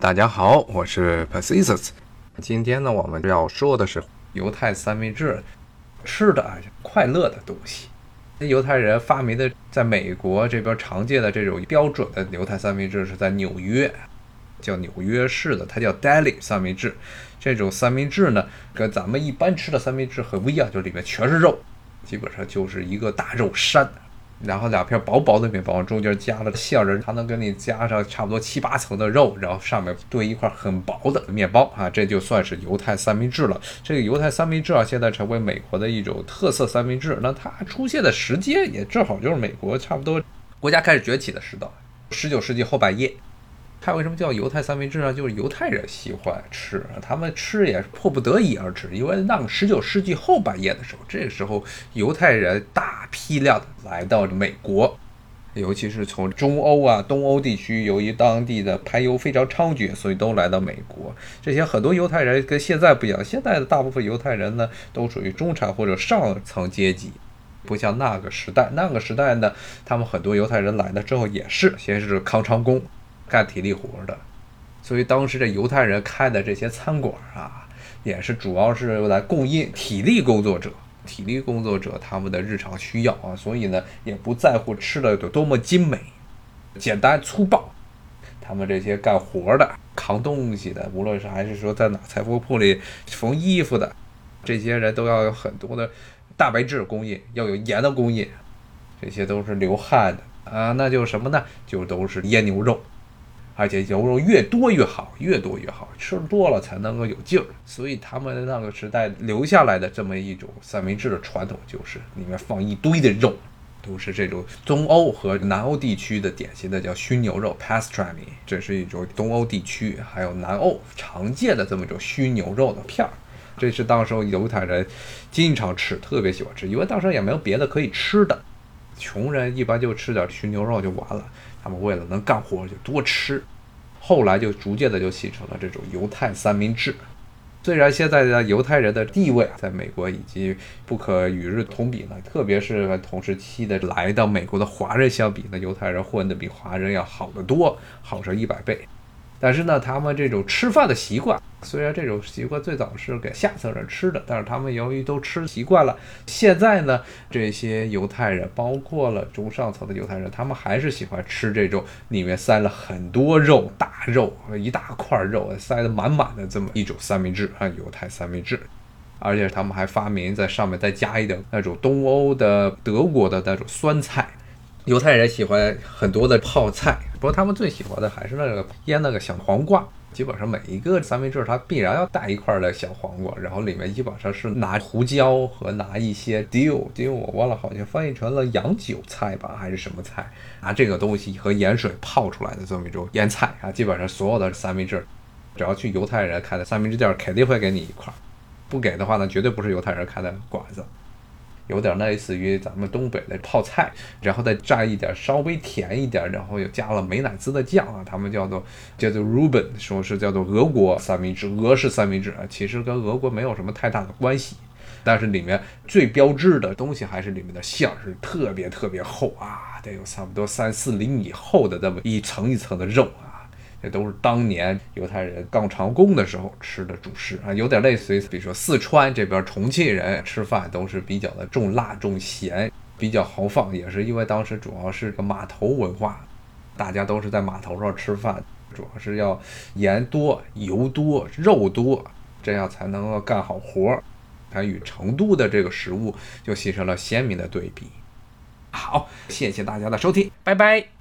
大家好，我是 p a c i s s。今天呢，我们要说的是犹太三明治，吃的快乐的东西。那犹太人发明的，在美国这边常见的这种标准的犹太三明治是在纽约，叫纽约市的，它叫 Deli 三明治。这种三明治呢，跟咱们一般吃的三明治很不一样，就里面全是肉，基本上就是一个大肉山。然后两片薄薄的面包，中间加了馅儿，它能给你加上差不多七八层的肉，然后上面堆一块很薄的面包啊，这就算是犹太三明治了。这个犹太三明治啊，现在成为美国的一种特色三明治。那它出现的时间也正好就是美国差不多国家开始崛起的时代，十九世纪后半叶。它为什么叫犹太三明治呢？就是犹太人喜欢吃，他们吃也是迫不得已而吃。因为那个十九世纪后半叶的时候，这个时候犹太人大批量来到美国，尤其是从中欧啊、东欧地区，由于当地的排犹非常猖獗，所以都来到美国。这些很多犹太人跟现在不一样，现在的大部分犹太人呢，都属于中产或者上层阶级，不像那个时代。那个时代呢，他们很多犹太人来了之后，也是先是康长工。干体力活的，所以当时这犹太人开的这些餐馆啊，也是主要是用来供应体力工作者、体力工作者他们的日常需要啊。所以呢，也不在乎吃的有多么精美，简单粗暴。他们这些干活的、扛东西的，无论是还是说在哪裁缝铺里缝衣服的，这些人都要有很多的蛋白质供应，要有盐的供应，这些都是流汗的啊。那就什么呢？就都是腌牛肉。而且牛肉越多越好，越多越好，吃多了才能够有劲儿。所以他们那个时代留下来的这么一种三明治的传统，就是里面放一堆的肉，都是这种东欧和南欧地区的典型的叫熏牛肉 （pastrami），这是一种东欧地区还有南欧常见的这么一种熏牛肉的片儿。这是当时犹太人经常吃，特别喜欢吃，因为当时也没有别的可以吃的，穷人一般就吃点熏牛肉就完了。他们为了能干活就多吃，后来就逐渐的就形成了这种犹太三明治。虽然现在的犹太人的地位在美国已经不可与日同比了，特别是和同时期的来到美国的华人相比，那犹太人混得比华人要好得多，好上一百倍。但是呢，他们这种吃饭的习惯，虽然这种习惯最早是给下层人吃的，但是他们由于都吃习惯了，现在呢，这些犹太人，包括了中上层的犹太人，他们还是喜欢吃这种里面塞了很多肉、大肉一大块肉塞得满满的这么一种三明治啊，犹太三明治。而且他们还发明在上面再加一点那种东欧的、德国的那种酸菜。犹太人喜欢很多的泡菜，不过他们最喜欢的还是那个腌那个小黄瓜。基本上每一个三明治它必然要带一块的小黄瓜，然后里面基本上是拿胡椒和拿一些 dill，dill 我忘了好像翻译成了洋韭菜吧，还是什么菜？拿这个东西和盐水泡出来的这么一种腌菜啊，基本上所有的三明治，只要去犹太人开的三明治店，肯定会给你一块，不给的话呢，绝对不是犹太人开的馆子。有点类似于咱们东北的泡菜，然后再蘸一点稍微甜一点，然后又加了美乃滋的酱啊，他们叫做叫做 Ruben，说是叫做俄国三明治，俄式三明治啊，其实跟俄国没有什么太大的关系，但是里面最标志的东西还是里面的馅儿是特别特别厚啊，得有差不多三四厘米厚的这么一层一层的肉啊。这都是当年犹太人干长工的时候吃的主食啊，有点类似于，比如说四川这边重庆人吃饭都是比较的重辣重咸，比较豪放，也是因为当时主要是个码头文化，大家都是在码头上吃饭，主要是要盐多、油多、肉多，这样才能够干好活儿，它与成都的这个食物就形成了鲜明的对比。好，谢谢大家的收听，拜拜。